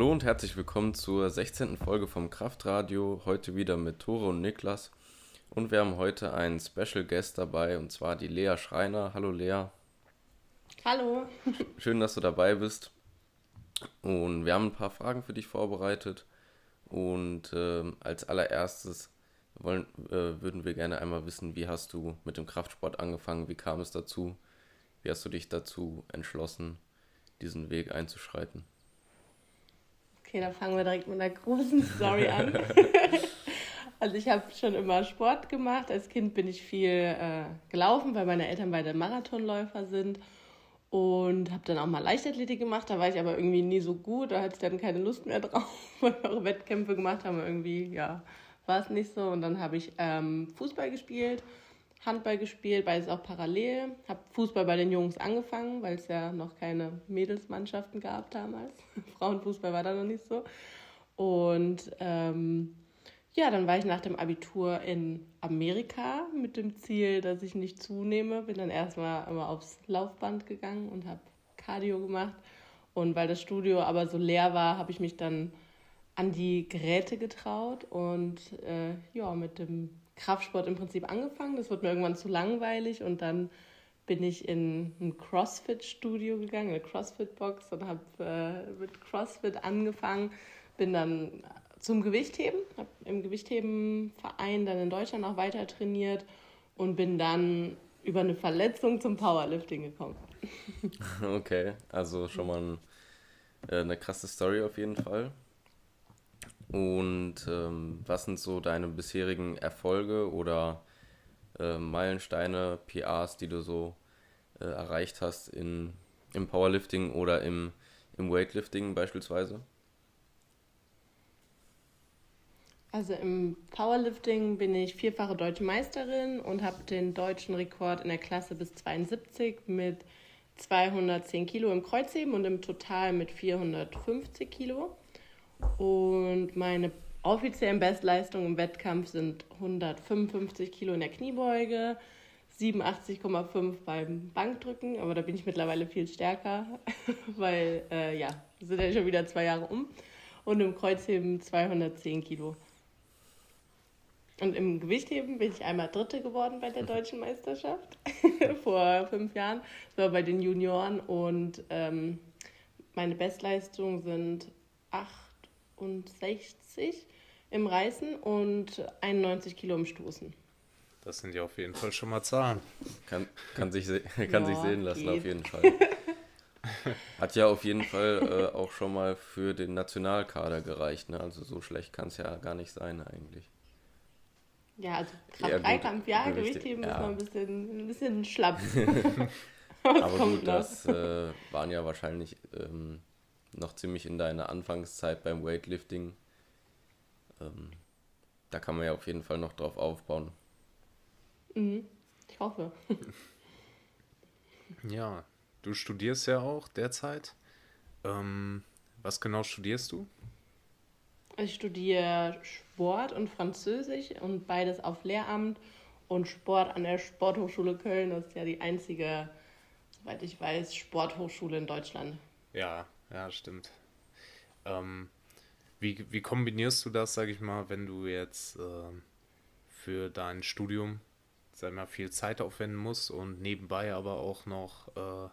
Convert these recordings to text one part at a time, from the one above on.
Hallo und herzlich willkommen zur 16. Folge vom Kraftradio. Heute wieder mit Tore und Niklas. Und wir haben heute einen Special Guest dabei und zwar die Lea Schreiner. Hallo Lea. Hallo. Schön, dass du dabei bist. Und wir haben ein paar Fragen für dich vorbereitet. Und äh, als allererstes wollen, äh, würden wir gerne einmal wissen, wie hast du mit dem Kraftsport angefangen? Wie kam es dazu? Wie hast du dich dazu entschlossen, diesen Weg einzuschreiten? Okay, da fangen wir direkt mit einer großen Story an. also ich habe schon immer Sport gemacht. Als Kind bin ich viel äh, gelaufen, weil meine Eltern beide Marathonläufer sind. Und habe dann auch mal Leichtathletik gemacht. Da war ich aber irgendwie nie so gut. Da hatte ich dann keine Lust mehr drauf, weil wir auch Wettkämpfe gemacht haben. Irgendwie, ja, war es nicht so. Und dann habe ich ähm, Fußball gespielt Handball gespielt, beides auch parallel. Habe Fußball bei den Jungs angefangen, weil es ja noch keine Mädelsmannschaften gab damals. Frauenfußball war da noch nicht so. Und ähm, ja, dann war ich nach dem Abitur in Amerika mit dem Ziel, dass ich nicht zunehme. Bin dann erstmal immer aufs Laufband gegangen und habe Cardio gemacht. Und weil das Studio aber so leer war, habe ich mich dann an die Geräte getraut und äh, ja, mit dem Kraftsport im Prinzip angefangen. Das wurde mir irgendwann zu langweilig und dann bin ich in ein CrossFit-Studio gegangen, eine CrossFit-Box und habe äh, mit CrossFit angefangen. Bin dann zum Gewichtheben, habe im Gewichtheben-Verein dann in Deutschland auch weiter trainiert und bin dann über eine Verletzung zum Powerlifting gekommen. Okay, also schon mal ein, äh, eine krasse Story auf jeden Fall. Und ähm, was sind so deine bisherigen Erfolge oder äh, Meilensteine, PRs, die du so äh, erreicht hast in, im Powerlifting oder im, im Weightlifting beispielsweise? Also im Powerlifting bin ich vierfache deutsche Meisterin und habe den deutschen Rekord in der Klasse bis 72 mit 210 Kilo im Kreuzheben und im Total mit 450 Kilo. Und meine offiziellen Bestleistungen im Wettkampf sind 155 Kilo in der Kniebeuge, 87,5 beim Bankdrücken, aber da bin ich mittlerweile viel stärker, weil äh, ja, sind ja schon wieder zwei Jahre um. Und im Kreuzheben 210 Kilo. Und im Gewichtheben bin ich einmal Dritte geworden bei der deutschen Meisterschaft vor fünf Jahren. Das war bei den Junioren und ähm, meine Bestleistungen sind 8 60 im Reißen und 91 Kilo im Stoßen. Das sind ja auf jeden Fall schon mal Zahlen. Kann, kann, sich, kann ja, sich sehen lassen, geht. auf jeden Fall. Hat ja auf jeden Fall äh, auch schon mal für den Nationalkader gereicht. Ne? Also so schlecht kann es ja gar nicht sein eigentlich. Ja, also gerade Dreikampf, ja, Gewichtheben ja. ist noch ein bisschen, ein bisschen schlapp. Aber gut, das äh, waren ja wahrscheinlich ähm, noch ziemlich in deiner Anfangszeit beim Weightlifting. Ähm, da kann man ja auf jeden Fall noch drauf aufbauen. Mhm. Ich hoffe. ja, du studierst ja auch derzeit. Ähm, was genau studierst du? Ich studiere Sport und Französisch und beides auf Lehramt und Sport an der Sporthochschule Köln. Das ist ja die einzige, soweit ich weiß, Sporthochschule in Deutschland. Ja, ja, stimmt. Ähm, wie, wie kombinierst du das, sag ich mal, wenn du jetzt äh, für dein Studium, sag ich mal, viel Zeit aufwenden musst und nebenbei aber auch noch, äh,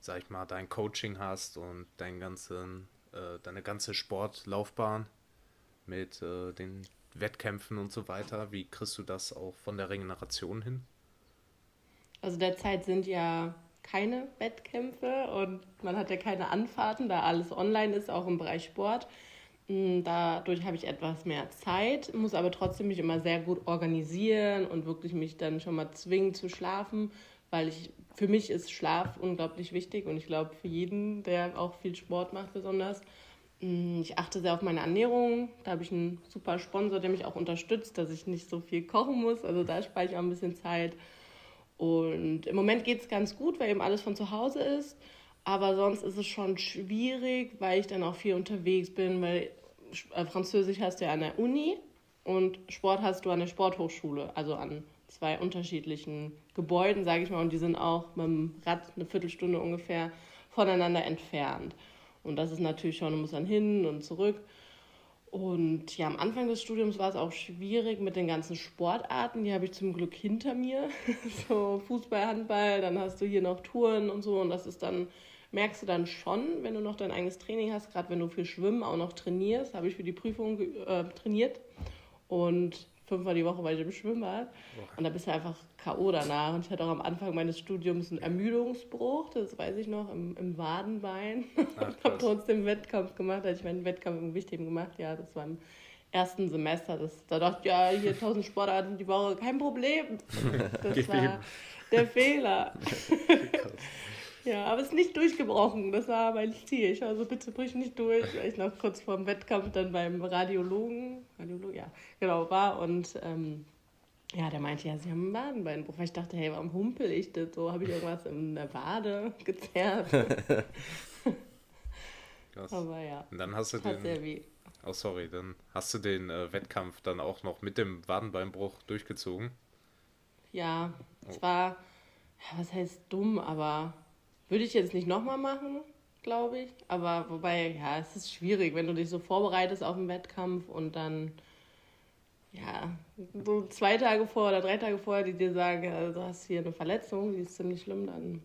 sag ich mal, dein Coaching hast und dein ganzen, äh, deine ganze Sportlaufbahn mit äh, den Wettkämpfen und so weiter. Wie kriegst du das auch von der Regeneration hin? Also derzeit sind ja keine Wettkämpfe und man hat ja keine Anfahrten, da alles online ist, auch im Bereich Sport. Mm, dadurch habe ich etwas mehr Zeit, muss aber trotzdem mich immer sehr gut organisieren und wirklich mich dann schon mal zwingen zu schlafen, weil ich für mich ist Schlaf unglaublich wichtig und ich glaube für jeden, der auch viel Sport macht besonders. Mm, ich achte sehr auf meine Ernährung. Da habe ich einen super Sponsor, der mich auch unterstützt, dass ich nicht so viel kochen muss. Also da spare ich auch ein bisschen Zeit. Und im Moment geht es ganz gut, weil eben alles von zu Hause ist. Aber sonst ist es schon schwierig, weil ich dann auch viel unterwegs bin, weil äh, Französisch hast du ja an der Uni und Sport hast du an der Sporthochschule, also an zwei unterschiedlichen Gebäuden, sage ich mal, und die sind auch mit dem Rad eine Viertelstunde ungefähr voneinander entfernt. Und das ist natürlich schon, du musst dann hin und zurück. Und ja, am Anfang des Studiums war es auch schwierig mit den ganzen Sportarten. Die habe ich zum Glück hinter mir. so Fußball, Handball, dann hast du hier noch Touren und so. Und das ist dann, merkst du dann schon, wenn du noch dein eigenes Training hast, gerade wenn du für Schwimmen auch noch trainierst, habe ich für die Prüfung äh, trainiert. Und fünfmal die Woche war ich im Schwimmbad. Und da bist du einfach K.O. danach. Und ich hatte auch am Anfang meines Studiums einen Ermüdungsbruch, das weiß ich noch, im, im Wadenbein. Ich habe trotzdem Wettkampf gemacht, als ich meinen Wettkampf im Gewichtheben gemacht. Ja, das war im ersten Semester. Das, da dachte ich, ja, hier tausend Sportarten die Woche, kein Problem. Das war der Fehler. Ja, aber es ist nicht durchgebrochen. Das war mein Ziel. Ich war so, bitte brich nicht durch, weil ich noch kurz vor dem Wettkampf dann beim Radiologen, Radiologen, ja, genau, war. Und ähm, ja, der meinte, ja, sie haben einen Wadenbeinbruch. Ich dachte, hey, warum humpel ich das so? Habe ich irgendwas in der Wade gezerrt? Krass. Aber ja. Und dann hast du den. Sehr weh. Oh, sorry, dann hast du den äh, Wettkampf dann auch noch mit dem Wadenbeinbruch durchgezogen? Ja, es oh. war, ja, was heißt dumm, aber würde ich jetzt nicht nochmal machen, glaube ich. Aber wobei, ja, es ist schwierig, wenn du dich so vorbereitest auf einen Wettkampf und dann, ja, so zwei Tage vor oder drei Tage vorher, die dir sagen, also, du hast hier eine Verletzung, die ist ziemlich schlimm, dann,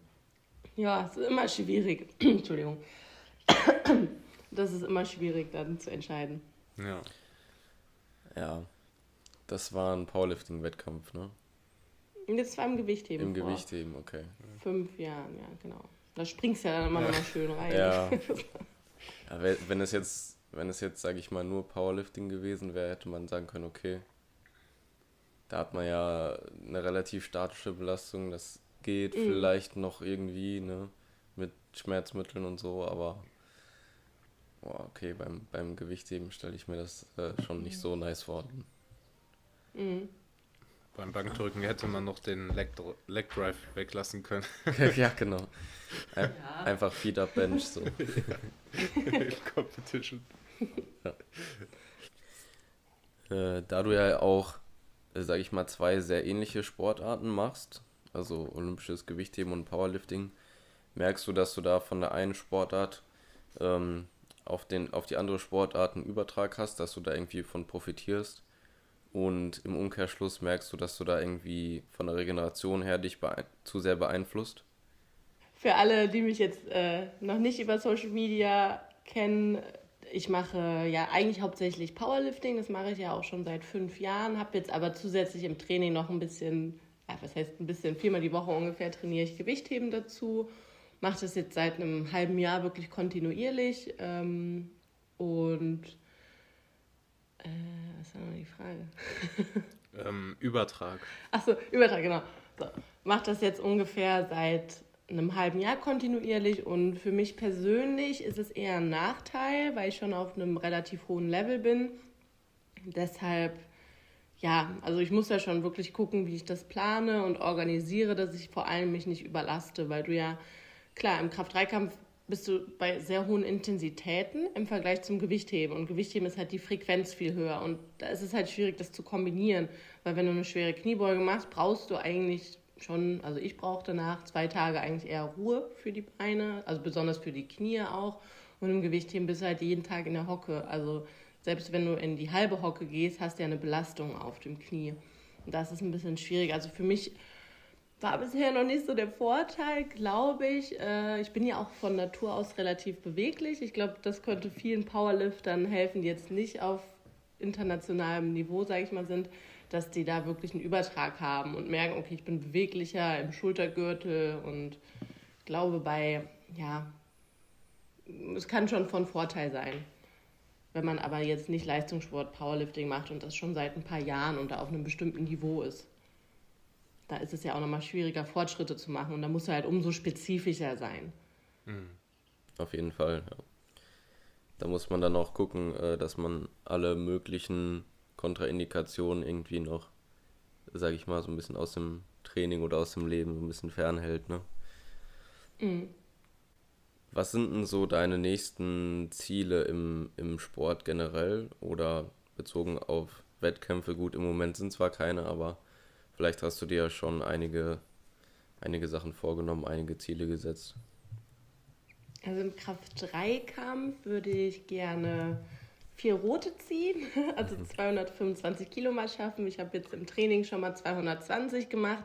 ja, es ist immer schwierig. Entschuldigung. das ist immer schwierig dann zu entscheiden. Ja. Ja. Das war ein Powerlifting-Wettkampf, ne? Das war im Gewichtheben. Im Gewichtheben, okay. Fünf Jahren, ja, genau. Da springst du ja dann immer ja. noch mal schön rein. Ja. ja wenn es jetzt, wenn es jetzt, sage ich mal, nur Powerlifting gewesen wäre, hätte man sagen können, okay, da hat man ja eine relativ statische Belastung, das geht mhm. vielleicht noch irgendwie, ne, mit Schmerzmitteln und so, aber boah, okay, beim, beim Gewichtheben stelle ich mir das äh, schon nicht so nice vor. Mhm. Beim Bankdrücken hätte man noch den Leg, Leg Drive weglassen können. ja, genau. Ein, ja. Einfach Feed Up Bench so. Competition. Ja. Äh, da du ja auch, äh, sag ich mal, zwei sehr ähnliche Sportarten machst, also olympisches Gewichtheben und Powerlifting, merkst du, dass du da von der einen Sportart ähm, auf, den, auf die andere Sportart einen Übertrag hast, dass du da irgendwie von profitierst? Und im Umkehrschluss merkst du, dass du da irgendwie von der Regeneration her dich zu sehr beeinflusst? Für alle, die mich jetzt äh, noch nicht über Social Media kennen, ich mache ja eigentlich hauptsächlich Powerlifting, das mache ich ja auch schon seit fünf Jahren, habe jetzt aber zusätzlich im Training noch ein bisschen, ja, was heißt ein bisschen, viermal die Woche ungefähr trainiere ich Gewichtheben dazu, mache das jetzt seit einem halben Jahr wirklich kontinuierlich ähm, und äh, was war noch die Frage? ähm, Übertrag. Achso, Übertrag, genau. So, mache das jetzt ungefähr seit einem halben Jahr kontinuierlich und für mich persönlich ist es eher ein Nachteil, weil ich schon auf einem relativ hohen Level bin. Deshalb, ja, also ich muss ja schon wirklich gucken, wie ich das plane und organisiere, dass ich vor allem mich nicht überlaste, weil du ja, klar, im Kraft-3-Kampf bist du bei sehr hohen Intensitäten im Vergleich zum Gewichtheben. Und Gewichtheben ist halt die Frequenz viel höher. Und da ist es halt schwierig, das zu kombinieren. Weil wenn du eine schwere Kniebeuge machst, brauchst du eigentlich schon, also ich brauche danach zwei Tage eigentlich eher Ruhe für die Beine, also besonders für die Knie auch. Und im Gewichtheben bist du halt jeden Tag in der Hocke. Also selbst wenn du in die halbe Hocke gehst, hast du ja eine Belastung auf dem Knie. Und das ist ein bisschen schwierig. Also für mich war bisher noch nicht so der Vorteil, glaube ich. Äh, ich bin ja auch von Natur aus relativ beweglich. Ich glaube, das könnte vielen Powerliftern helfen, die jetzt nicht auf internationalem Niveau, sage ich mal, sind, dass die da wirklich einen Übertrag haben und merken, okay, ich bin beweglicher im Schultergürtel und glaube bei, ja, es kann schon von Vorteil sein. Wenn man aber jetzt nicht Leistungssport, Powerlifting macht und das schon seit ein paar Jahren und da auf einem bestimmten Niveau ist da ist es ja auch nochmal schwieriger, Fortschritte zu machen und da muss er halt umso spezifischer sein. Mhm. Auf jeden Fall, ja. Da muss man dann auch gucken, äh, dass man alle möglichen Kontraindikationen irgendwie noch, sage ich mal, so ein bisschen aus dem Training oder aus dem Leben so ein bisschen fernhält, ne? Mhm. Was sind denn so deine nächsten Ziele im, im Sport generell oder bezogen auf Wettkämpfe? Gut, im Moment sind zwar keine, aber Vielleicht hast du dir ja schon einige, einige Sachen vorgenommen, einige Ziele gesetzt. Also im Kraft-3-Kampf würde ich gerne vier rote ziehen, also 225 Kilo mal schaffen. Ich habe jetzt im Training schon mal 220 gemacht,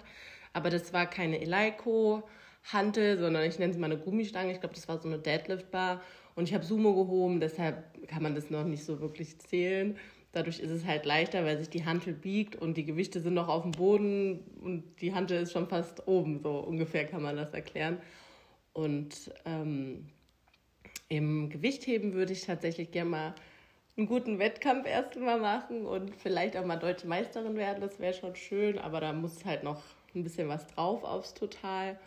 aber das war keine Eleiko. Hantel, sondern ich nenne es mal eine Gummistange. Ich glaube, das war so eine Deadlift-Bar. Und ich habe Sumo gehoben, deshalb kann man das noch nicht so wirklich zählen. Dadurch ist es halt leichter, weil sich die Hantel biegt und die Gewichte sind noch auf dem Boden und die Hantel ist schon fast oben. So ungefähr kann man das erklären. Und ähm, im Gewichtheben würde ich tatsächlich gerne mal einen guten Wettkampf erst mal machen und vielleicht auch mal deutsche Meisterin werden. Das wäre schon schön, aber da muss halt noch ein bisschen was drauf aufs Total.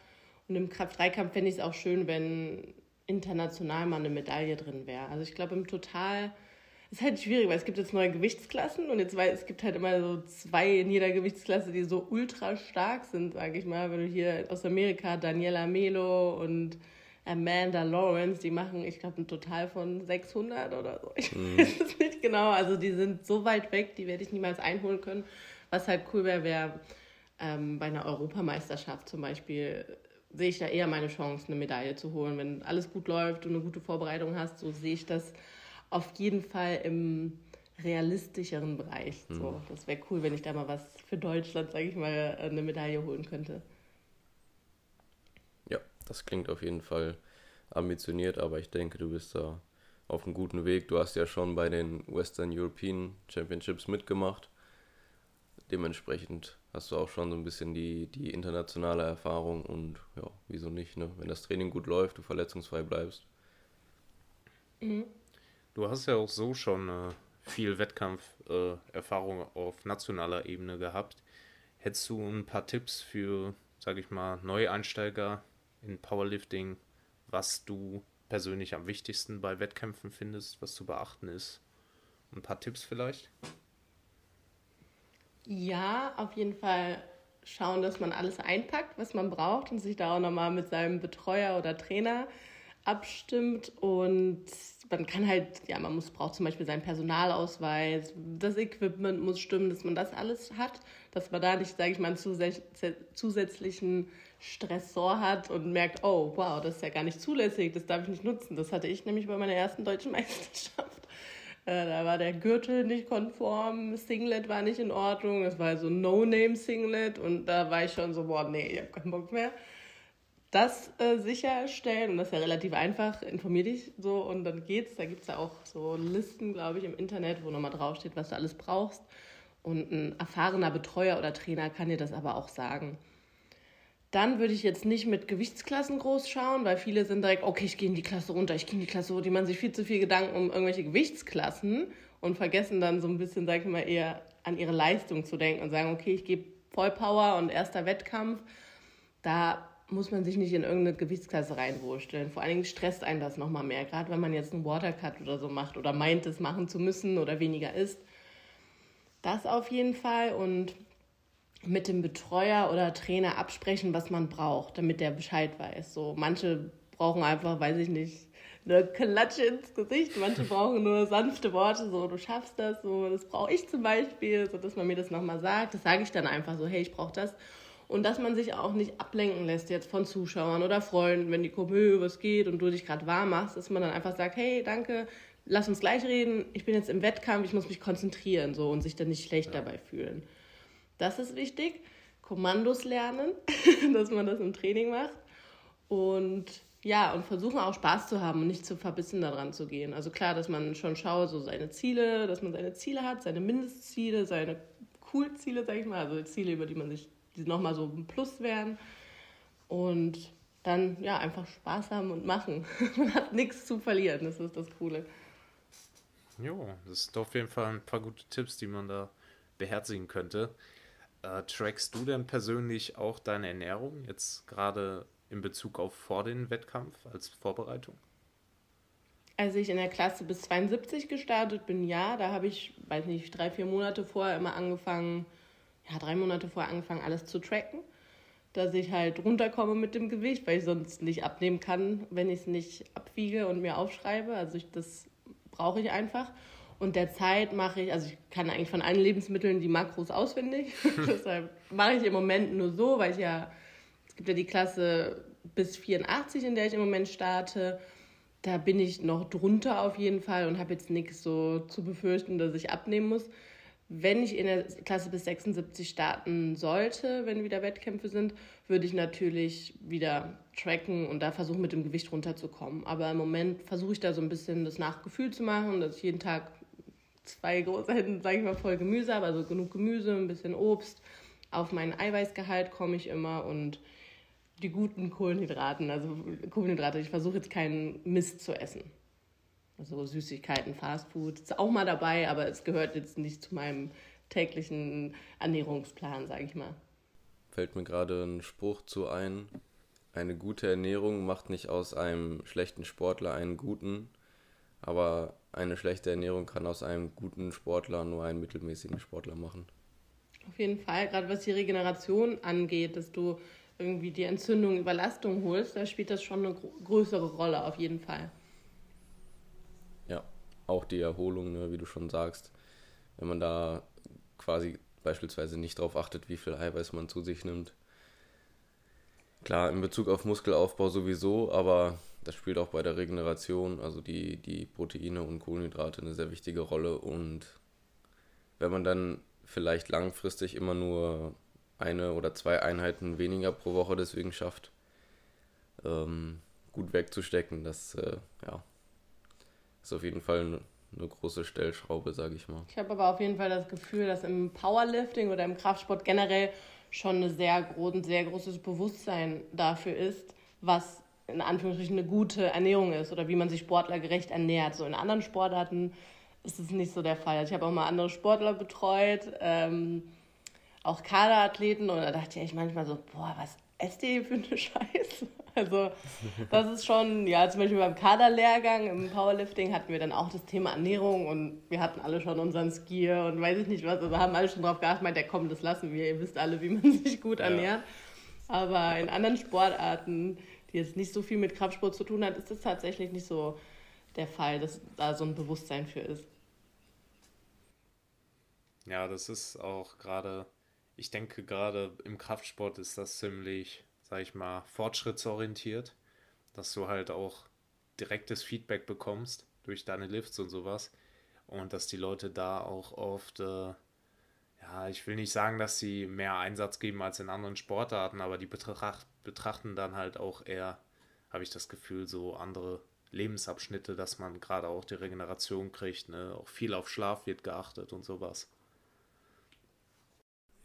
Und im Kraft-3-Kampf fände ich es auch schön, wenn international mal eine Medaille drin wäre. Also ich glaube, im Total ist halt schwierig, weil es gibt jetzt neue Gewichtsklassen und jetzt weil es gibt halt immer so zwei in jeder Gewichtsklasse, die so ultra stark sind, sage ich mal. Wenn du hier aus Amerika Daniela Melo und Amanda Lawrence, die machen, ich glaube, ein Total von 600 oder so. Ich mhm. weiß es nicht genau. Also die sind so weit weg, die werde ich niemals einholen können. Was halt cool wäre, wäre ähm, bei einer Europameisterschaft zum Beispiel sehe ich da eher meine Chance, eine Medaille zu holen. Wenn alles gut läuft und eine gute Vorbereitung hast, so sehe ich das auf jeden Fall im realistischeren Bereich. So, mhm. das wäre cool, wenn ich da mal was für Deutschland, sage ich mal, eine Medaille holen könnte. Ja, das klingt auf jeden Fall ambitioniert, aber ich denke, du bist da auf einem guten Weg. Du hast ja schon bei den Western European Championships mitgemacht. Dementsprechend hast du auch schon so ein bisschen die, die internationale Erfahrung und ja, wieso nicht, ne? Wenn das Training gut läuft, du verletzungsfrei bleibst. Mhm. Du hast ja auch so schon äh, viel Wettkampferfahrung äh, auf nationaler Ebene gehabt. Hättest du ein paar Tipps für, sag ich mal, Neueinsteiger in Powerlifting, was du persönlich am wichtigsten bei Wettkämpfen findest, was zu beachten ist? Ein paar Tipps vielleicht? Ja, auf jeden Fall schauen, dass man alles einpackt, was man braucht und sich da auch nochmal mit seinem Betreuer oder Trainer abstimmt und man kann halt, ja, man muss, braucht zum Beispiel seinen Personalausweis, das Equipment muss stimmen, dass man das alles hat, dass man da nicht, sage ich mal, einen zusätzlichen Stressor hat und merkt, oh, wow, das ist ja gar nicht zulässig, das darf ich nicht nutzen. Das hatte ich nämlich bei meiner ersten deutschen Meisterschaft. Äh, da war der Gürtel nicht konform, Singlet war nicht in Ordnung, das war so No-Name-Singlet und da war ich schon so, boah, nee, ich hab keinen Bock mehr. Das äh, sicherstellen und das ist ja relativ einfach, informier dich so und dann geht's. Da gibt es ja auch so Listen, glaube ich, im Internet, wo nochmal draufsteht, was du alles brauchst. Und ein erfahrener Betreuer oder Trainer kann dir das aber auch sagen. Dann würde ich jetzt nicht mit Gewichtsklassen groß schauen, weil viele sind direkt, okay, ich gehe in die Klasse runter, ich gehe in die Klasse runter. Die machen sich viel zu viel Gedanken um irgendwelche Gewichtsklassen und vergessen dann so ein bisschen, sag ich mal, eher an ihre Leistung zu denken und sagen, okay, ich gebe Vollpower und erster Wettkampf. Da muss man sich nicht in irgendeine Gewichtsklasse reinwursteln. Vor allen Dingen stresst einen das nochmal mehr, gerade wenn man jetzt einen Watercut oder so macht oder meint, es machen zu müssen oder weniger isst. Das auf jeden Fall und mit dem Betreuer oder Trainer absprechen, was man braucht, damit der Bescheid weiß. So, manche brauchen einfach, weiß ich nicht, eine Klatsche ins Gesicht. Manche brauchen nur sanfte Worte, so du schaffst das, so das brauche ich zum Beispiel, so dass man mir das nochmal sagt. Das sage ich dann einfach so, hey, ich brauche das. Und dass man sich auch nicht ablenken lässt jetzt von Zuschauern oder Freunden, wenn die kommen, hey, was geht und du dich gerade warm machst, dass man dann einfach sagt, hey, danke, lass uns gleich reden, ich bin jetzt im Wettkampf, ich muss mich konzentrieren so und sich dann nicht schlecht ja. dabei fühlen. Das ist wichtig. Kommandos lernen, dass man das im Training macht. Und ja, und versuchen auch Spaß zu haben und nicht zu verbissen daran zu gehen. Also klar, dass man schon schaut, so seine Ziele, dass man seine Ziele hat, seine Mindestziele, seine Cool-Ziele, sag ich mal, also Ziele, über die man sich, nochmal so ein Plus wären. Und dann ja, einfach Spaß haben und machen. man hat nichts zu verlieren, das ist das Coole. Jo, das sind auf jeden Fall ein paar gute Tipps, die man da beherzigen könnte. Äh, trackst du denn persönlich auch deine Ernährung jetzt gerade in Bezug auf vor den Wettkampf als Vorbereitung? Als ich in der Klasse bis 72 gestartet bin, ja, da habe ich, weiß nicht, drei, vier Monate vorher immer angefangen, ja, drei Monate vorher angefangen, alles zu tracken, dass ich halt runterkomme mit dem Gewicht, weil ich sonst nicht abnehmen kann, wenn ich es nicht abwiege und mir aufschreibe. Also ich, das brauche ich einfach. Und derzeit mache ich, also ich kann eigentlich von allen Lebensmitteln die Makros auswendig. Deshalb mache ich im Moment nur so, weil ich ja, es gibt ja die Klasse bis 84, in der ich im Moment starte. da bin ich noch drunter auf jeden Fall und habe jetzt nichts so zu befürchten, dass ich abnehmen muss. Wenn ich in der Klasse bis 76 starten sollte, wenn wieder Wettkämpfe sind, würde ich natürlich wieder tracken und da versuchen, mit dem Gewicht runterzukommen. Aber im Moment versuche ich da so ein bisschen das Nachgefühl zu machen, dass ich jeden Tag zwei große Händen, sage ich mal, voll Gemüse habe, also genug Gemüse, ein bisschen Obst. Auf meinen Eiweißgehalt komme ich immer und die guten Kohlenhydraten, also Kohlenhydrate. Ich versuche jetzt keinen Mist zu essen. Also Süßigkeiten, Fastfood ist auch mal dabei, aber es gehört jetzt nicht zu meinem täglichen Ernährungsplan, sage ich mal. Fällt mir gerade ein Spruch zu ein. Eine gute Ernährung macht nicht aus einem schlechten Sportler einen guten, aber eine schlechte Ernährung kann aus einem guten Sportler nur einen mittelmäßigen Sportler machen. Auf jeden Fall, gerade was die Regeneration angeht, dass du irgendwie die Entzündung, Überlastung holst, da spielt das schon eine größere Rolle, auf jeden Fall. Auch die Erholung, ne, wie du schon sagst. Wenn man da quasi beispielsweise nicht darauf achtet, wie viel Eiweiß man zu sich nimmt. Klar, in Bezug auf Muskelaufbau sowieso, aber das spielt auch bei der Regeneration, also die, die Proteine und Kohlenhydrate eine sehr wichtige Rolle. Und wenn man dann vielleicht langfristig immer nur eine oder zwei Einheiten weniger pro Woche deswegen schafft, ähm, gut wegzustecken. Das äh, ja, ist auf jeden Fall eine, eine große Stellschraube, sage ich mal. Ich habe aber auf jeden Fall das Gefühl, dass im Powerlifting oder im Kraftsport generell schon ein sehr, gro ein sehr großes Bewusstsein dafür ist, was in Anführungsstrichen eine gute Ernährung ist oder wie man sich sportlergerecht ernährt. So in anderen Sportarten ist es nicht so der Fall. Ich habe auch mal andere Sportler betreut. Ähm, auch Kaderathleten und da dachte ich manchmal so, boah, was ihr für eine Scheiße? Also das ist schon, ja, zum Beispiel beim Kaderlehrgang im Powerlifting hatten wir dann auch das Thema Ernährung und wir hatten alle schon unseren Skier und weiß ich nicht was, also haben alle schon drauf geachtet, meint, ja komm, das lassen wir, ihr wisst alle, wie man sich gut ernährt. Ja. Aber in anderen Sportarten, die jetzt nicht so viel mit Kraftsport zu tun hat, ist das tatsächlich nicht so der Fall, dass da so ein Bewusstsein für ist. Ja, das ist auch gerade ich denke, gerade im Kraftsport ist das ziemlich, sag ich mal, fortschrittsorientiert, dass du halt auch direktes Feedback bekommst durch deine Lifts und sowas. Und dass die Leute da auch oft, äh, ja, ich will nicht sagen, dass sie mehr Einsatz geben als in anderen Sportarten, aber die betracht, betrachten dann halt auch eher, habe ich das Gefühl, so andere Lebensabschnitte, dass man gerade auch die Regeneration kriegt, ne? Auch viel auf Schlaf wird geachtet und sowas.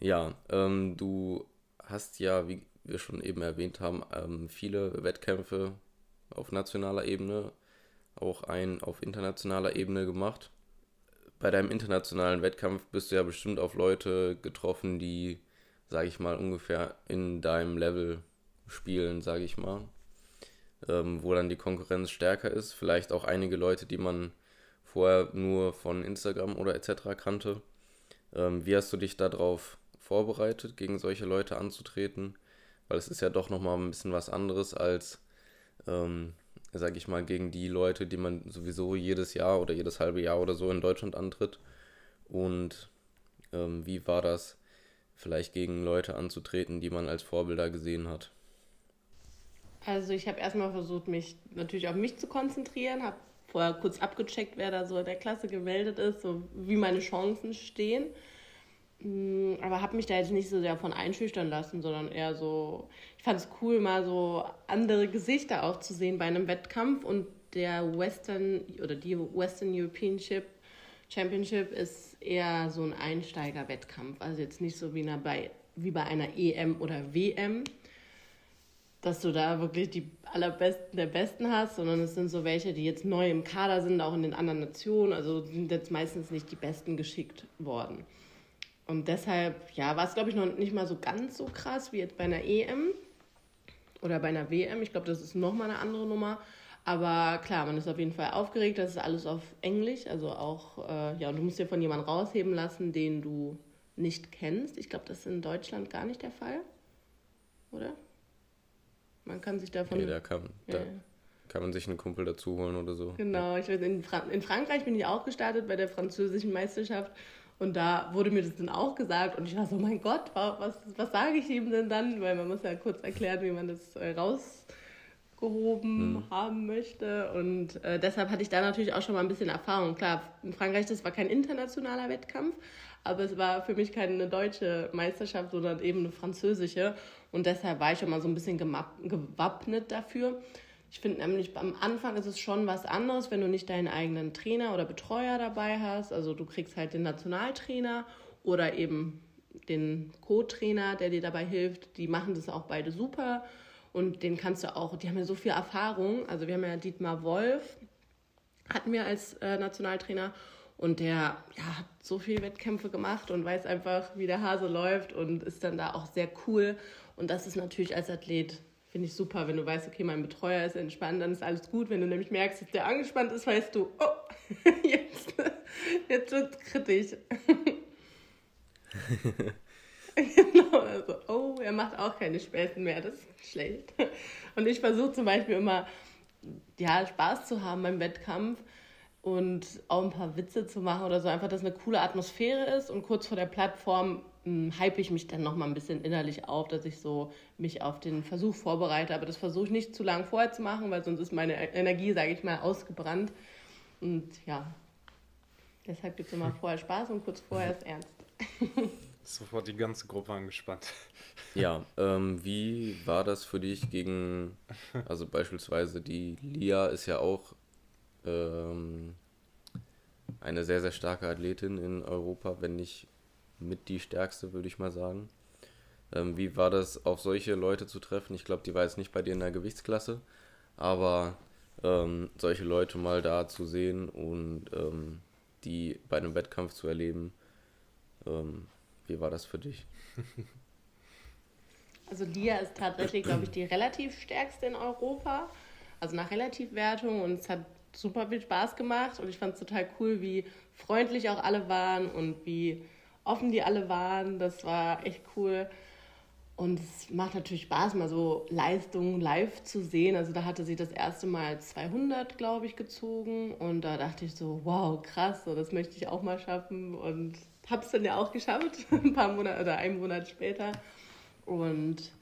Ja, ähm, du hast ja, wie wir schon eben erwähnt haben, ähm, viele Wettkämpfe auf nationaler Ebene, auch einen auf internationaler Ebene gemacht. Bei deinem internationalen Wettkampf bist du ja bestimmt auf Leute getroffen, die, sage ich mal, ungefähr in deinem Level spielen, sage ich mal. Ähm, wo dann die Konkurrenz stärker ist. Vielleicht auch einige Leute, die man vorher nur von Instagram oder etc. kannte. Ähm, wie hast du dich darauf vorbereitet, gegen solche Leute anzutreten, weil es ist ja doch nochmal ein bisschen was anderes als, ähm, sage ich mal, gegen die Leute, die man sowieso jedes Jahr oder jedes halbe Jahr oder so in Deutschland antritt. Und ähm, wie war das, vielleicht gegen Leute anzutreten, die man als Vorbilder gesehen hat? Also ich habe erstmal versucht, mich natürlich auf mich zu konzentrieren, habe vorher kurz abgecheckt, wer da so in der Klasse gemeldet ist, so wie meine Chancen stehen. Mm, aber habe mich da jetzt nicht so sehr von einschüchtern lassen, sondern eher so, ich fand es cool, mal so andere Gesichter auch zu sehen bei einem Wettkampf. Und der Western oder die Western European Championship ist eher so ein Einsteiger-Wettkampf, also jetzt nicht so wie, eine, bei, wie bei einer EM oder WM, dass du da wirklich die allerbesten der Besten hast, sondern es sind so welche, die jetzt neu im Kader sind, auch in den anderen Nationen, also sind jetzt meistens nicht die Besten geschickt worden. Und deshalb, ja, war es, glaube ich, noch nicht mal so ganz so krass wie jetzt bei einer EM oder bei einer WM. Ich glaube, das ist nochmal eine andere Nummer. Aber klar, man ist auf jeden Fall aufgeregt. Das ist alles auf Englisch. Also auch, äh, ja, und du musst dir von jemandem rausheben lassen, den du nicht kennst. Ich glaube, das ist in Deutschland gar nicht der Fall. Oder? Man kann sich davon. Nee, da kann, ja. da kann man sich einen Kumpel dazu holen oder so. Genau, ich weiß, in, Fra in Frankreich bin ich auch gestartet bei der französischen Meisterschaft. Und da wurde mir das dann auch gesagt und ich war so, mein Gott, was, was sage ich ihm denn dann? Weil man muss ja kurz erklären, wie man das äh, abgehoben mhm. haben möchte. Und äh, deshalb hatte ich da natürlich auch schon mal ein bisschen Erfahrung. Klar, in Frankreich, das war kein internationaler Wettkampf, aber es war für mich keine deutsche Meisterschaft, sondern eben eine französische. Und deshalb war ich schon mal so ein bisschen gewappnet dafür. Ich finde nämlich am Anfang ist es schon was anderes, wenn du nicht deinen eigenen Trainer oder Betreuer dabei hast. Also du kriegst halt den Nationaltrainer oder eben den Co-Trainer, der dir dabei hilft. Die machen das auch beide super und den kannst du auch, die haben ja so viel Erfahrung. Also wir haben ja Dietmar Wolf, hatten wir als äh, Nationaltrainer und der ja, hat so viele Wettkämpfe gemacht und weiß einfach, wie der Hase läuft und ist dann da auch sehr cool. Und das ist natürlich als Athlet Finde ich super, wenn du weißt, okay, mein Betreuer ist entspannt, dann ist alles gut. Wenn du nämlich merkst, dass der angespannt ist, weißt du, oh, jetzt, jetzt wird es kritisch. genau, also, oh, er macht auch keine Späßen mehr, das ist schlecht. Und ich versuche zum Beispiel immer, ja, Spaß zu haben beim Wettkampf und auch ein paar Witze zu machen oder so, einfach, dass eine coole Atmosphäre ist und kurz vor der Plattform hm, hype ich mich dann noch mal ein bisschen innerlich auf, dass ich so mich auf den Versuch vorbereite. Aber das versuche ich nicht zu lang vorher zu machen, weil sonst ist meine Energie, sage ich mal, ausgebrannt. Und ja, deshalb gibt es immer vorher Spaß und kurz vorher ist ernst. Sofort die ganze Gruppe angespannt. Ja, ähm, wie war das für dich gegen, also beispielsweise die Lia ist ja auch ähm, eine sehr, sehr starke Athletin in Europa, wenn nicht mit die stärkste, würde ich mal sagen. Ähm, wie war das, auf solche Leute zu treffen? Ich glaube, die war jetzt nicht bei dir in der Gewichtsklasse, aber ähm, solche Leute mal da zu sehen und ähm, die bei einem Wettkampf zu erleben, ähm, wie war das für dich? Also Lia ist tatsächlich, glaube ich, die relativ stärkste in Europa, also nach Relativwertung und es hat super viel Spaß gemacht und ich fand es total cool, wie freundlich auch alle waren und wie offen die alle waren. Das war echt cool. Und es macht natürlich Spaß, mal so Leistungen live zu sehen. Also da hatte sie das erste Mal 200, glaube ich, gezogen. Und da dachte ich so, wow, krass, so, das möchte ich auch mal schaffen. Und habe es dann ja auch geschafft, ein paar Monate oder einen Monat später. Und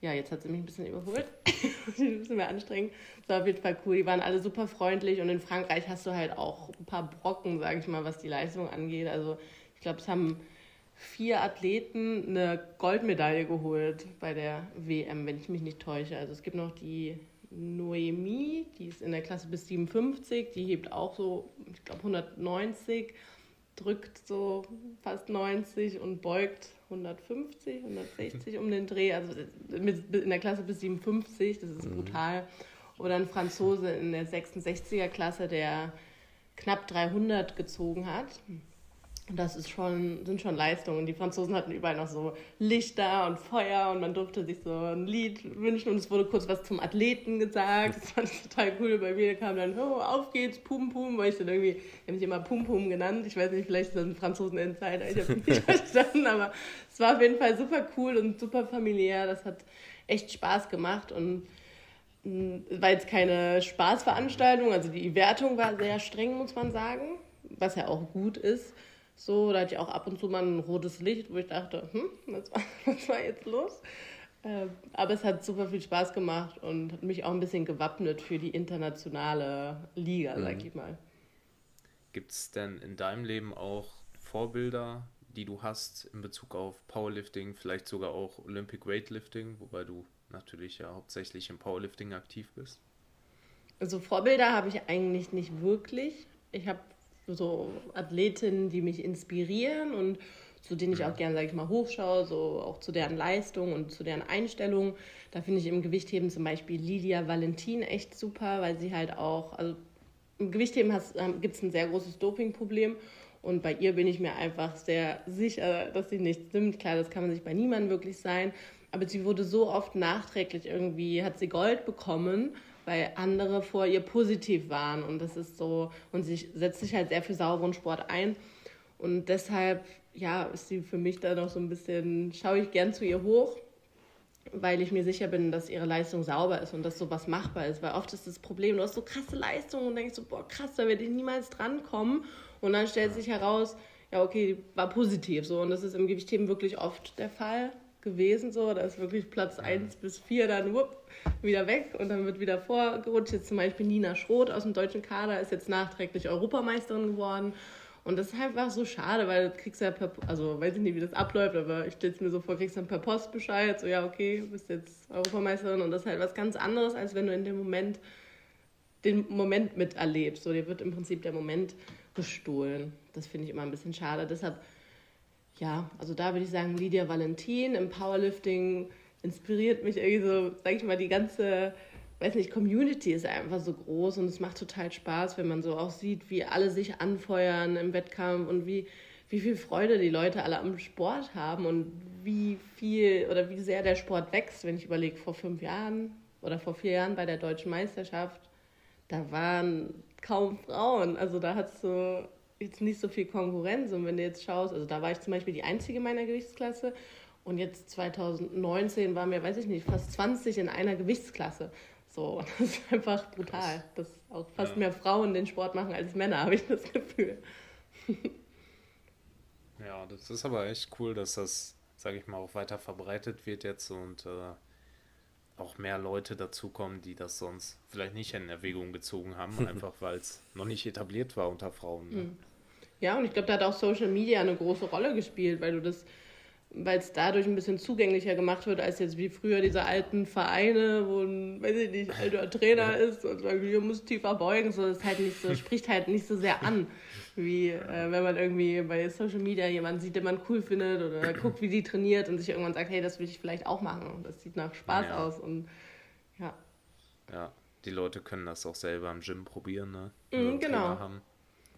ja, jetzt hat sie mich ein bisschen überholt. ein bisschen mehr anstrengend. Das war auf jeden Fall cool. Die waren alle super freundlich. Und in Frankreich hast du halt auch ein paar Brocken, sage ich mal, was die Leistung angeht. Also ich glaube, es haben vier Athleten eine Goldmedaille geholt bei der WM, wenn ich mich nicht täusche. Also es gibt noch die Noemi, die ist in der Klasse bis 57, die hebt auch so, ich glaube 190, drückt so fast 90 und beugt 150, 160 um den Dreh, also in der Klasse bis 57, das ist mhm. brutal. Oder ein Franzose in der 66er Klasse, der knapp 300 gezogen hat. Das ist schon, sind schon Leistungen. Die Franzosen hatten überall noch so Lichter und Feuer und man durfte sich so ein Lied wünschen und es wurde kurz was zum Athleten gesagt. Das fand ich total cool. Bei mir kam dann, oh, auf geht's, Pum Pum, weil ich dann irgendwie, ich habe mich immer Pum Pum genannt. Ich weiß nicht, vielleicht ist das ein Franzosen Insider, ich habe nicht verstanden, aber es war auf jeden Fall super cool und super familiär. Das hat echt Spaß gemacht und mm, war jetzt keine Spaßveranstaltung, also die Wertung war sehr streng, muss man sagen, was ja auch gut ist. So, da hatte ich auch ab und zu mal ein rotes Licht, wo ich dachte, hm, was war, was war jetzt los? Äh, aber es hat super viel Spaß gemacht und hat mich auch ein bisschen gewappnet für die internationale Liga, mhm. sag ich mal. Gibt es denn in deinem Leben auch Vorbilder, die du hast in Bezug auf Powerlifting, vielleicht sogar auch Olympic Weightlifting, wobei du natürlich ja hauptsächlich im Powerlifting aktiv bist? Also Vorbilder habe ich eigentlich nicht wirklich. Ich habe so Athletinnen, die mich inspirieren und zu denen ich auch gerne, sage ich mal, hochschaue, so auch zu deren Leistung und zu deren Einstellung. Da finde ich im Gewichtheben zum Beispiel Lydia Valentin echt super, weil sie halt auch, also im Gewichtheben ähm, gibt es ein sehr großes Dopingproblem und bei ihr bin ich mir einfach sehr sicher, dass sie nichts nimmt. Klar, das kann man sich bei niemandem wirklich sein, aber sie wurde so oft nachträglich irgendwie, hat sie Gold bekommen weil andere vor ihr positiv waren. Und das ist so, und sie setzt sich halt sehr für sauberen Sport ein. Und deshalb, ja, ist sie für mich da noch so ein bisschen, schaue ich gern zu ihr hoch, weil ich mir sicher bin, dass ihre Leistung sauber ist und dass sowas machbar ist. Weil oft ist das Problem, du hast so krasse Leistungen und denkst so, boah, krass, da werde ich niemals drankommen. Und dann stellt sich heraus, ja, okay, war positiv so. Und das ist im Gewichtheben wirklich oft der Fall. Gewesen. So. Da ist wirklich Platz 1 bis 4 dann wupp, wieder weg und dann wird wieder vorgerutscht. Jetzt zum Beispiel Nina Schroth aus dem deutschen Kader ist jetzt nachträglich Europameisterin geworden. Und das ist einfach so schade, weil du kriegst ja per, also weiß ich nicht, wie das abläuft, aber ich stelle es mir so vor, kriegst dann per Post Bescheid, so ja, okay, du bist jetzt Europameisterin und das ist halt was ganz anderes, als wenn du in dem Moment den Moment miterlebst. So, dir wird im Prinzip der Moment gestohlen. Das finde ich immer ein bisschen schade. Deshalb, ja, also da würde ich sagen, Lydia Valentin im Powerlifting inspiriert mich irgendwie so, sag ich mal, die ganze, weiß nicht, Community ist einfach so groß und es macht total Spaß, wenn man so auch sieht, wie alle sich anfeuern im Wettkampf und wie, wie viel Freude die Leute alle am Sport haben und wie viel oder wie sehr der Sport wächst, wenn ich überlege, vor fünf Jahren oder vor vier Jahren bei der deutschen Meisterschaft, da waren kaum Frauen. Also da hast du jetzt nicht so viel Konkurrenz. Und wenn du jetzt schaust, also da war ich zum Beispiel die einzige meiner Gewichtsklasse. Und jetzt 2019 waren wir, weiß ich nicht, fast 20 in einer Gewichtsklasse. So, das ist einfach brutal, dass auch fast ja. mehr Frauen den Sport machen als Männer, habe ich das Gefühl. ja, das ist aber echt cool, dass das, sage ich mal, auch weiter verbreitet wird jetzt und äh, auch mehr Leute dazukommen, die das sonst vielleicht nicht in Erwägung gezogen haben, einfach weil es noch nicht etabliert war unter Frauen. Ne? Hm. Ja, und ich glaube, da hat auch Social Media eine große Rolle gespielt, weil du das weil es dadurch ein bisschen zugänglicher gemacht wird, als jetzt wie früher diese alten Vereine, wo ein, weiß ich nicht, alter Trainer ist und sagt, hier muss tiefer beugen, so das halt nicht so, spricht halt nicht so sehr an, wie äh, wenn man irgendwie bei Social Media jemanden sieht, den man cool findet oder guckt, wie die trainiert und sich irgendwann sagt, hey, das will ich vielleicht auch machen. Und das sieht nach Spaß ja. aus und ja. Ja, die Leute können das auch selber im Gym probieren, ne? Mhm, genau. Haben.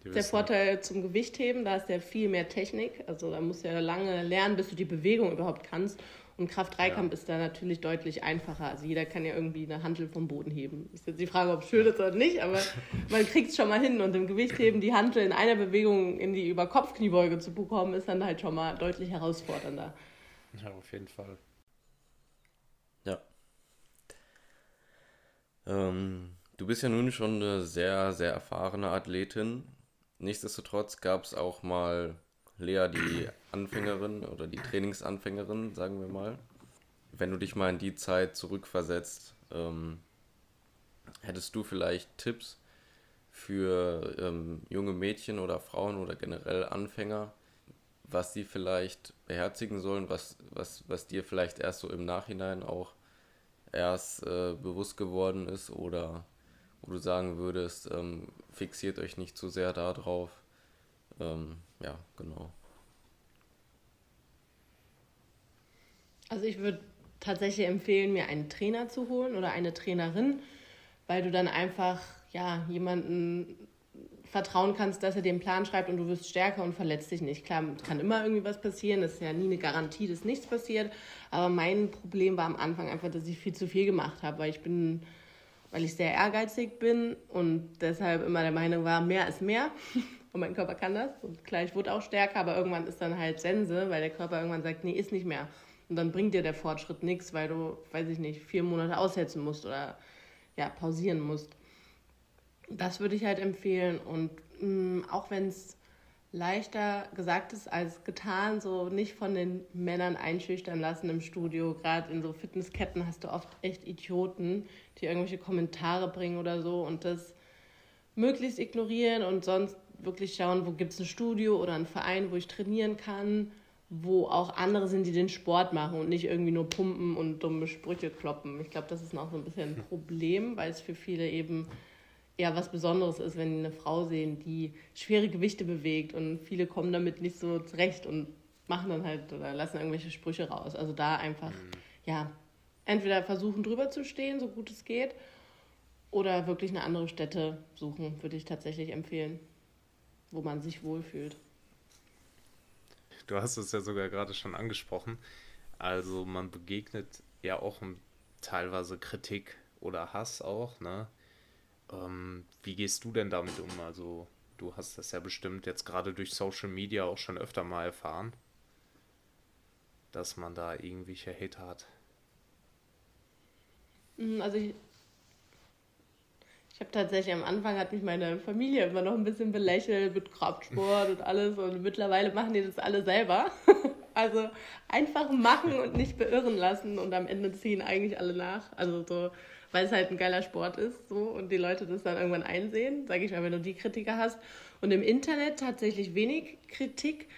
Der Vorteil zum Gewichtheben, da ist ja viel mehr Technik. Also da musst du ja lange lernen, bis du die Bewegung überhaupt kannst. Und Kraft-3-Kampf ja. ist da natürlich deutlich einfacher. Also jeder kann ja irgendwie eine Handel vom Boden heben. Ist jetzt die Frage, ob es schön ist oder nicht, aber man kriegt es schon mal hin. Und im Gewichtheben die Handel in einer Bewegung in die Über-Kopf-Kniebeuge zu bekommen, ist dann halt schon mal deutlich herausfordernder. Ja, auf jeden Fall. Ja. Ähm, du bist ja nun schon eine sehr, sehr erfahrene Athletin. Nichtsdestotrotz gab es auch mal Lea, die Anfängerin oder die Trainingsanfängerin, sagen wir mal. Wenn du dich mal in die Zeit zurückversetzt, ähm, hättest du vielleicht Tipps für ähm, junge Mädchen oder Frauen oder generell Anfänger, was sie vielleicht beherzigen sollen, was, was, was dir vielleicht erst so im Nachhinein auch erst äh, bewusst geworden ist oder wo du sagen würdest, ähm, fixiert euch nicht zu sehr darauf. Ähm, ja, genau. Also ich würde tatsächlich empfehlen, mir einen Trainer zu holen oder eine Trainerin, weil du dann einfach ja jemanden vertrauen kannst, dass er den Plan schreibt und du wirst stärker und verletzt dich nicht. Klar, kann immer irgendwie was passieren, das ist ja nie eine Garantie, dass nichts passiert. Aber mein Problem war am Anfang einfach, dass ich viel zu viel gemacht habe, weil ich bin weil ich sehr ehrgeizig bin und deshalb immer der Meinung war, mehr ist mehr. Und mein Körper kann das. Und klar, ich wurde auch stärker, aber irgendwann ist dann halt Sense, weil der Körper irgendwann sagt, nee, ist nicht mehr. Und dann bringt dir der Fortschritt nichts, weil du, weiß ich nicht, vier Monate aussetzen musst oder ja, pausieren musst. Das würde ich halt empfehlen. Und mh, mm, auch wenn es leichter gesagt ist als getan, so nicht von den Männern einschüchtern lassen im Studio. Gerade in so Fitnessketten hast du oft echt Idioten, die irgendwelche Kommentare bringen oder so und das möglichst ignorieren und sonst wirklich schauen, wo gibt es ein Studio oder einen Verein, wo ich trainieren kann, wo auch andere sind, die den Sport machen und nicht irgendwie nur pumpen und dumme Sprüche kloppen. Ich glaube, das ist noch so ein bisschen ein Problem, weil es für viele eben eher was Besonderes ist, wenn die eine Frau sehen, die schwere Gewichte bewegt und viele kommen damit nicht so zurecht und machen dann halt oder lassen irgendwelche Sprüche raus. Also da einfach, mhm. ja, entweder versuchen drüber zu stehen, so gut es geht, oder wirklich eine andere Stätte suchen, würde ich tatsächlich empfehlen, wo man sich wohlfühlt. Du hast es ja sogar gerade schon angesprochen. Also man begegnet ja auch teilweise Kritik oder Hass auch, ne? Ähm, wie gehst du denn damit um? Also, du hast das ja bestimmt jetzt gerade durch Social Media auch schon öfter mal erfahren, dass man da irgendwelche Hater hat. Mhm, also ich, ich habe tatsächlich am Anfang hat mich meine Familie immer noch ein bisschen belächelt mit Kraftsport und alles und mittlerweile machen die das alle selber. Also einfach machen und nicht beirren lassen und am Ende ziehen eigentlich alle nach. Also so, weil es halt ein geiler Sport ist so und die Leute das dann irgendwann einsehen, sage ich mal, wenn du die Kritiker hast. Und im Internet tatsächlich wenig Kritik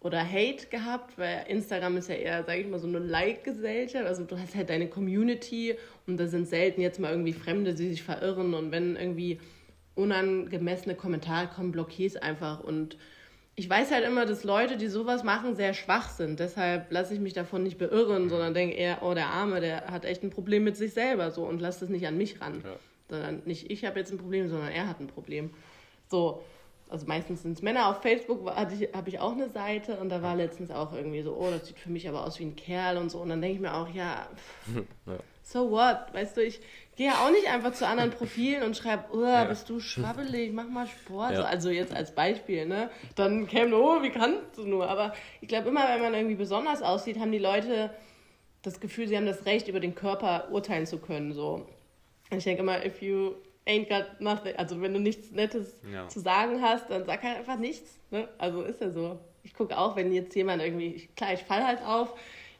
oder Hate gehabt, weil Instagram ist ja eher, sage ich mal, so eine Like-Gesellschaft. Also du hast halt deine Community und da sind selten jetzt mal irgendwie Fremde, die sich verirren und wenn irgendwie unangemessene Kommentare kommen, blockierst einfach und ich weiß halt immer, dass Leute, die sowas machen, sehr schwach sind. Deshalb lasse ich mich davon nicht beirren, sondern denke eher, oh, der Arme, der hat echt ein Problem mit sich selber so und lass das nicht an mich ran. Ja. Sondern nicht ich habe jetzt ein Problem, sondern er hat ein Problem. So also meistens sind es Männer. Auf Facebook habe ich, hab ich auch eine Seite und da war letztens auch irgendwie so, oh, das sieht für mich aber aus wie ein Kerl und so. Und dann denke ich mir auch, ja, ja, so what? Weißt du, ich gehe ja auch nicht einfach zu anderen Profilen und schreibe, oh, ja. bist du schwabbelig, mach mal Sport. Ja. Also jetzt als Beispiel, ne? Dann käme, oh, wie kannst du nur? Aber ich glaube, immer wenn man irgendwie besonders aussieht, haben die Leute das Gefühl, sie haben das Recht, über den Körper urteilen zu können. So. Ich denke immer, if you ain't got nothing. Also wenn du nichts Nettes ja. zu sagen hast, dann sag halt einfach nichts. Ne? Also ist ja so. Ich gucke auch, wenn jetzt jemand irgendwie, klar, ich falle halt auf.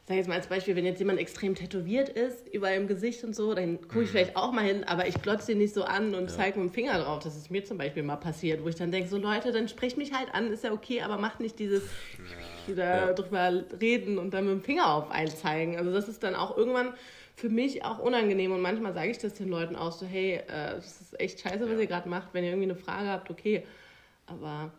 Sage jetzt mal als Beispiel, wenn jetzt jemand extrem tätowiert ist, überall im Gesicht und so, dann gucke ich mhm. vielleicht auch mal hin, aber ich glotze ihn nicht so an und ja. zeige mit dem Finger drauf. Das ist mir zum Beispiel mal passiert, wo ich dann denke, so Leute, dann sprecht mich halt an, ist ja okay, aber macht nicht dieses ja. wieder ja. drüber reden und dann mit dem Finger auf einzeigen. Also das ist dann auch irgendwann für mich auch unangenehm. Und manchmal sage ich das den Leuten auch so, hey, äh, das ist echt scheiße, was ja. ihr gerade macht. Wenn ihr irgendwie eine Frage habt, okay. Aber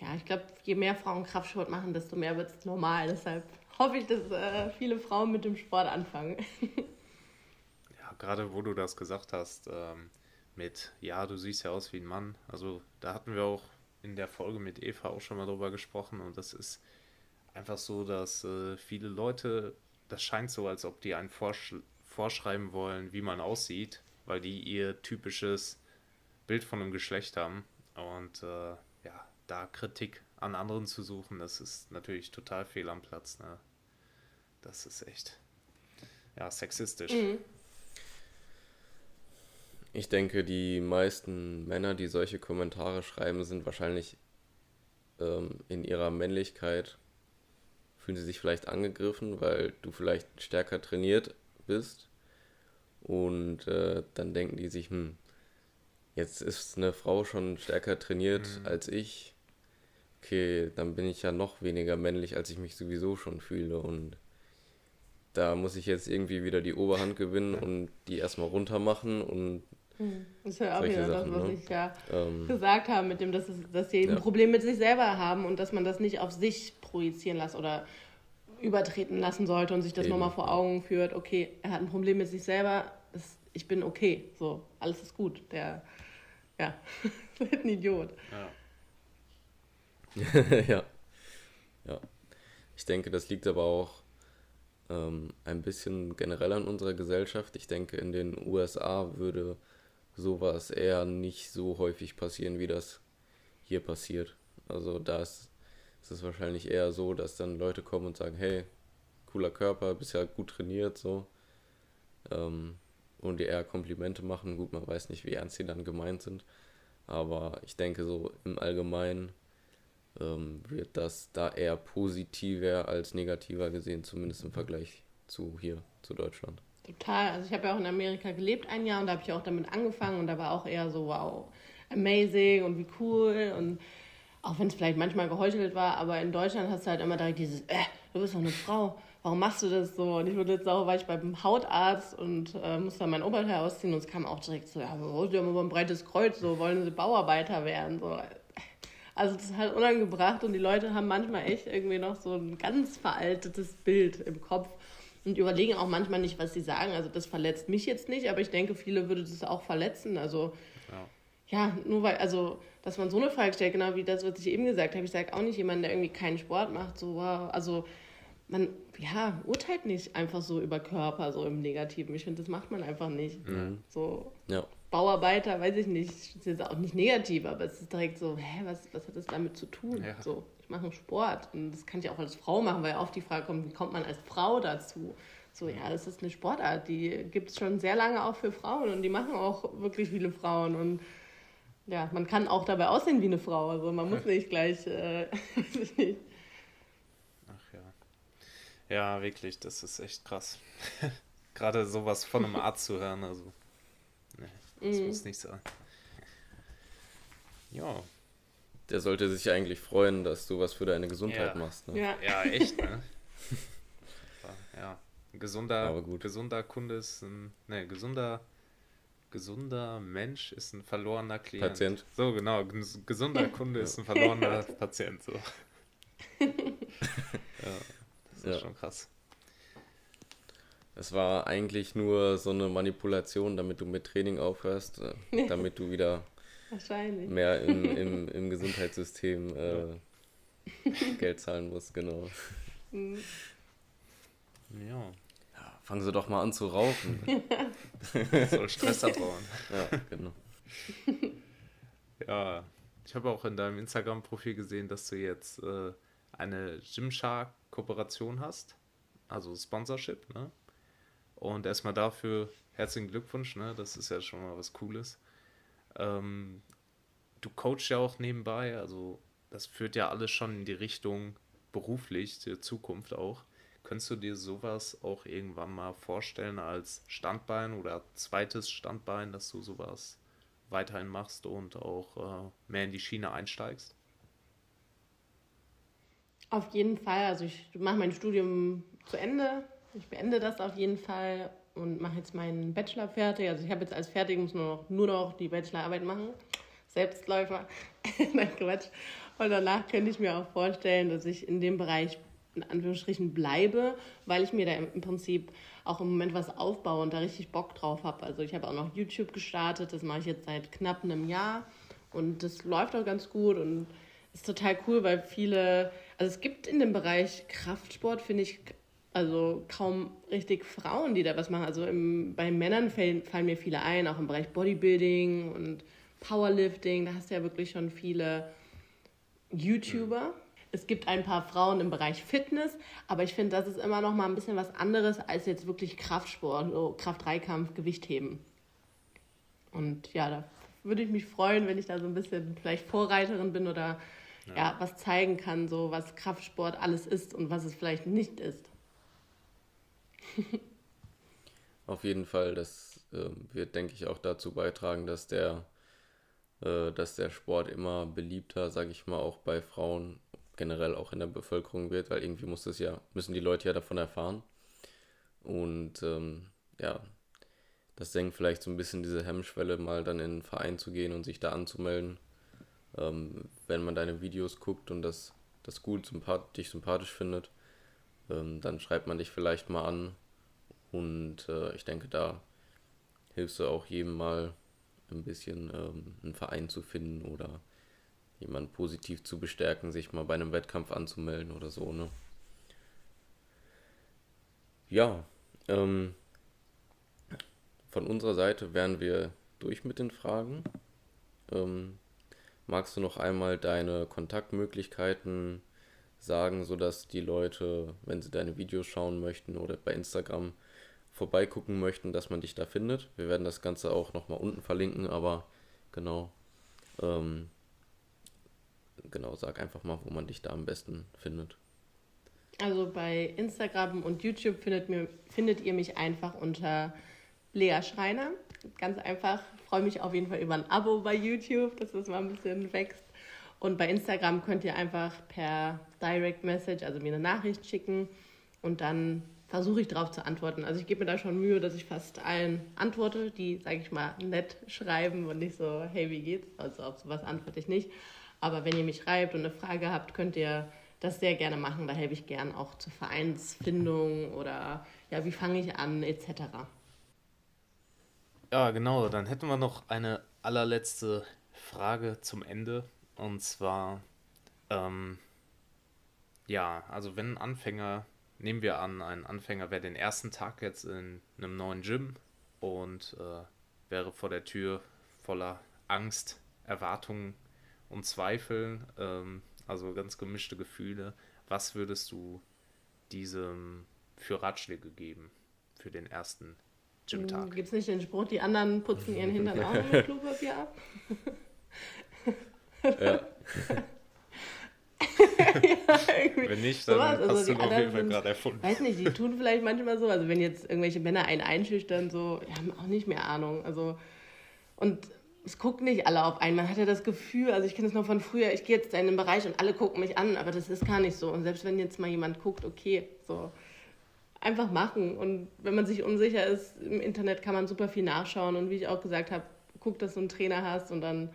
ja, ich glaube, je mehr Frauen Kraftsport machen, desto mehr wird es normal. Deshalb hoffe ich, dass äh, viele Frauen mit dem Sport anfangen. ja, gerade wo du das gesagt hast, ähm, mit, ja, du siehst ja aus wie ein Mann. Also da hatten wir auch in der Folge mit Eva auch schon mal drüber gesprochen. Und das ist einfach so, dass äh, viele Leute das scheint so, als ob die einen vorsch vorschreiben wollen, wie man aussieht, weil die ihr typisches Bild von einem Geschlecht haben. Und äh, ja, da Kritik an anderen zu suchen, das ist natürlich total fehl am Platz. Ne? Das ist echt ja, sexistisch. Mhm. Ich denke, die meisten Männer, die solche Kommentare schreiben, sind wahrscheinlich ähm, in ihrer Männlichkeit fühlen sie sich vielleicht angegriffen, weil du vielleicht stärker trainiert bist. Und äh, dann denken die sich, hm, jetzt ist eine Frau schon stärker trainiert mhm. als ich. Okay, dann bin ich ja noch weniger männlich, als ich mich sowieso schon fühle. Und da muss ich jetzt irgendwie wieder die Oberhand gewinnen und die erstmal runter machen und hm, das ist ja auch wieder Sachen, das, was ne? ich ja ähm, gesagt habe, mit dem, dass, es, dass sie ja. ein Problem mit sich selber haben und dass man das nicht auf sich projizieren lässt oder übertreten lassen sollte und sich das nochmal vor Augen führt, okay, er hat ein Problem mit sich selber, das, ich bin okay, so, alles ist gut. Der, ja, wird ein Idiot. Ja. ja. Ja. Ich denke, das liegt aber auch ähm, ein bisschen generell an unserer Gesellschaft. Ich denke, in den USA würde sowas eher nicht so häufig passieren, wie das hier passiert. Also da ist ist es wahrscheinlich eher so, dass dann Leute kommen und sagen, hey, cooler Körper, bist ja gut trainiert, so. Ähm, und dir eher Komplimente machen. Gut, man weiß nicht, wie ernst sie dann gemeint sind. Aber ich denke so im Allgemeinen ähm, wird das da eher positiver als negativer gesehen, zumindest im Vergleich zu hier, zu Deutschland. Total. Also ich habe ja auch in Amerika gelebt ein Jahr und da habe ich auch damit angefangen und da war auch eher so, wow, amazing und wie cool und auch wenn es vielleicht manchmal geheuchelt war, aber in Deutschland hast du halt immer direkt dieses, äh, du bist doch eine Frau, warum machst du das so? Und ich wurde jetzt sauer, weil ich beim Hautarzt und äh, musste mein Oberteil ausziehen und es kam auch direkt so, ja, sie haben aber ein breites Kreuz, so wollen sie Bauarbeiter werden, so. Also das ist halt unangebracht und die Leute haben manchmal echt irgendwie noch so ein ganz veraltetes Bild im Kopf und überlegen auch manchmal nicht, was sie sagen. Also das verletzt mich jetzt nicht, aber ich denke, viele würde das auch verletzen. Also ja, ja nur weil, also dass man so eine Frage stellt, genau wie das, was ich eben gesagt habe. Ich sage auch nicht jemand, der irgendwie keinen Sport macht, so, wow, also man, ja, urteilt nicht einfach so über Körper, so im Negativen. Ich finde, das macht man einfach nicht. Mhm. So, ja. Bauarbeiter, weiß ich nicht, ist jetzt auch nicht negativ, aber es ist direkt so, hä, was, was hat das damit zu tun? Ja. So, ich mache Sport und das kann ich auch als Frau machen, weil oft die Frage kommt, wie kommt man als Frau dazu? So, ja, das ist eine Sportart, die gibt es schon sehr lange auch für Frauen und die machen auch wirklich viele Frauen und ja, man kann auch dabei aussehen wie eine Frau. Also man muss nicht gleich, äh, weiß ich nicht. Ach ja. Ja, wirklich, das ist echt krass. Gerade sowas von einem Arzt zu hören, also. Das mm. muss nicht sein. Ja. Der sollte sich eigentlich freuen, dass du was für deine Gesundheit ja. machst. Ne? Ja. ja, echt, ne? ja. Ein gesunder, gesunder Kunde ist ein. Ne, gesunder gesunder Mensch ist ein verlorener Klient. Patient. So, genau. Gesunder Kunde ist ein verlorener Patient. So. ja, das ist ja. schon krass. Es war eigentlich nur so eine Manipulation, damit du mit Training aufhörst, äh, damit du wieder mehr im, im, im Gesundheitssystem äh, Geld zahlen musst, genau. Mhm. Ja. Fangen Sie doch mal an zu rauchen. Soll Stress abbauen. Ja, genau. Ja, ich habe auch in deinem Instagram-Profil gesehen, dass du jetzt äh, eine Gymshark-Kooperation hast. Also Sponsorship, ne? Und erstmal dafür herzlichen Glückwunsch, ne? Das ist ja schon mal was Cooles. Ähm, du coachst ja auch nebenbei, also das führt ja alles schon in die Richtung beruflich, der Zukunft auch. Könntest du dir sowas auch irgendwann mal vorstellen als Standbein oder zweites Standbein, dass du sowas weiterhin machst und auch äh, mehr in die Schiene einsteigst? Auf jeden Fall. Also ich mache mein Studium zu Ende. Ich beende das auf jeden Fall und mache jetzt meinen Bachelor fertig. Also ich habe jetzt als fertig, muss nur noch, nur noch die Bachelorarbeit machen. Selbstläufer. Nein, Quatsch. Und danach könnte ich mir auch vorstellen, dass ich in dem Bereich in Anführungsstrichen bleibe, weil ich mir da im Prinzip auch im Moment was aufbaue und da richtig Bock drauf habe. Also ich habe auch noch YouTube gestartet, das mache ich jetzt seit knapp einem Jahr und das läuft auch ganz gut und ist total cool, weil viele, also es gibt in dem Bereich Kraftsport, finde ich, also kaum richtig Frauen, die da was machen. Also im, bei Männern fallen, fallen mir viele ein, auch im Bereich Bodybuilding und Powerlifting, da hast du ja wirklich schon viele YouTuber. Mhm es gibt ein paar Frauen im Bereich Fitness, aber ich finde, das ist immer noch mal ein bisschen was anderes als jetzt wirklich Kraftsport, so Kraft-Dreikampf, Gewichtheben. Und ja, da würde ich mich freuen, wenn ich da so ein bisschen vielleicht Vorreiterin bin oder ja. ja was zeigen kann, so was Kraftsport alles ist und was es vielleicht nicht ist. Auf jeden Fall, das äh, wird, denke ich, auch dazu beitragen, dass der, äh, dass der Sport immer beliebter, sage ich mal, auch bei Frauen generell auch in der Bevölkerung wird, weil irgendwie muss das ja, müssen die Leute ja davon erfahren. Und ähm, ja, das senkt vielleicht so ein bisschen diese Hemmschwelle, mal dann in einen Verein zu gehen und sich da anzumelden. Ähm, wenn man deine Videos guckt und das, das gut, sympath dich sympathisch findet, ähm, dann schreibt man dich vielleicht mal an. Und äh, ich denke, da hilfst du auch jedem mal ein bisschen ähm, einen Verein zu finden oder jemanden positiv zu bestärken, sich mal bei einem Wettkampf anzumelden oder so, ne? Ja, ähm, von unserer Seite wären wir durch mit den Fragen. Ähm, magst du noch einmal deine Kontaktmöglichkeiten sagen, sodass die Leute, wenn sie deine Videos schauen möchten oder bei Instagram vorbeigucken möchten, dass man dich da findet? Wir werden das Ganze auch nochmal unten verlinken, aber genau. Ähm, genau, sag einfach mal, wo man dich da am besten findet. Also bei Instagram und YouTube findet, mir, findet ihr mich einfach unter Lea Schreiner. Ganz einfach. Freue mich auf jeden Fall über ein Abo bei YouTube, dass das mal ein bisschen wächst. Und bei Instagram könnt ihr einfach per Direct Message, also mir eine Nachricht schicken und dann versuche ich darauf zu antworten. Also ich gebe mir da schon Mühe, dass ich fast allen antworte, die, sage ich mal, nett schreiben und nicht so, hey, wie geht's? Also auf sowas antworte ich nicht. Aber wenn ihr mich schreibt und eine Frage habt, könnt ihr das sehr gerne machen. Da helfe ich gern auch zur Vereinsfindung oder ja, wie fange ich an, etc. Ja, genau. Dann hätten wir noch eine allerletzte Frage zum Ende. Und zwar, ähm, ja, also wenn ein Anfänger, nehmen wir an, ein Anfänger wäre den ersten Tag jetzt in einem neuen Gym und äh, wäre vor der Tür voller Angst, Erwartungen und Zweifeln, ähm, also ganz gemischte Gefühle. Was würdest du diesem für Ratschläge geben für den ersten Gymtag? Gibt es nicht den Spruch, die anderen putzen ihren Hintern auch mit Klopapier ab? ja. ja, Wenn nicht, dann Sowas, also hast du die ihn auf jeden Fall gerade erfunden. Weiß nicht, die tun vielleicht manchmal so, also wenn jetzt irgendwelche Männer einen einschüchtern, so, die haben auch nicht mehr Ahnung. Also, und es gucken nicht alle auf einen. Man hat ja das Gefühl, also ich kenne es noch von früher, ich gehe jetzt in den Bereich und alle gucken mich an, aber das ist gar nicht so. Und selbst wenn jetzt mal jemand guckt, okay, so, einfach machen. Und wenn man sich unsicher ist, im Internet kann man super viel nachschauen. Und wie ich auch gesagt habe, guck, dass du einen Trainer hast und dann,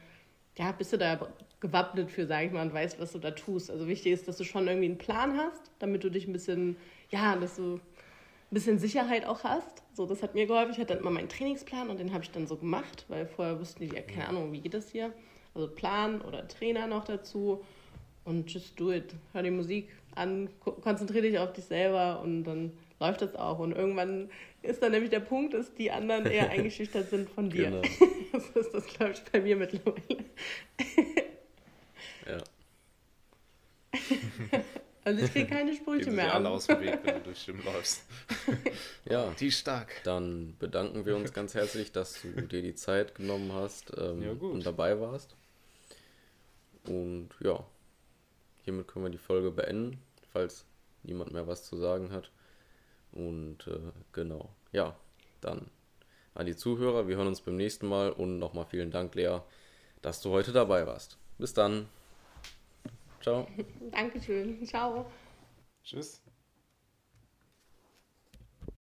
ja, bist du da gewappnet für, sage ich mal, und weißt, was du da tust. Also wichtig ist, dass du schon irgendwie einen Plan hast, damit du dich ein bisschen, ja, dass du ein bisschen Sicherheit auch hast. So, das hat mir geholfen. Ich hatte dann immer meinen Trainingsplan und den habe ich dann so gemacht, weil vorher wussten die, ja, keine Ahnung, wie geht das hier? Also Plan oder Trainer noch dazu und just do it. Hör die Musik an, ko- konzentriere dich auf dich selber und dann läuft das auch. Und irgendwann ist dann nämlich der Punkt, dass die anderen eher eingeschüchtert sind von dir. Genau. So ist das, glaube ich, bei mir mittlerweile. Ja. Also ich kriege keine Sprüche mehr alle aus dem Weg, wenn du durch den läufst. ja, Die stark. dann bedanken wir uns ganz herzlich, dass du dir die Zeit genommen hast ähm, Ja, gut. und dabei warst. Und ja, hiermit können wir die Folge beenden, falls niemand mehr was zu sagen hat. Und äh, genau, ja, dann an die Zuhörer, wir hören uns beim nächsten Mal und nochmal vielen Dank, Lea, dass du heute dabei warst. Bis dann. Ciao. Dankeschön. Ciao. Tschüss.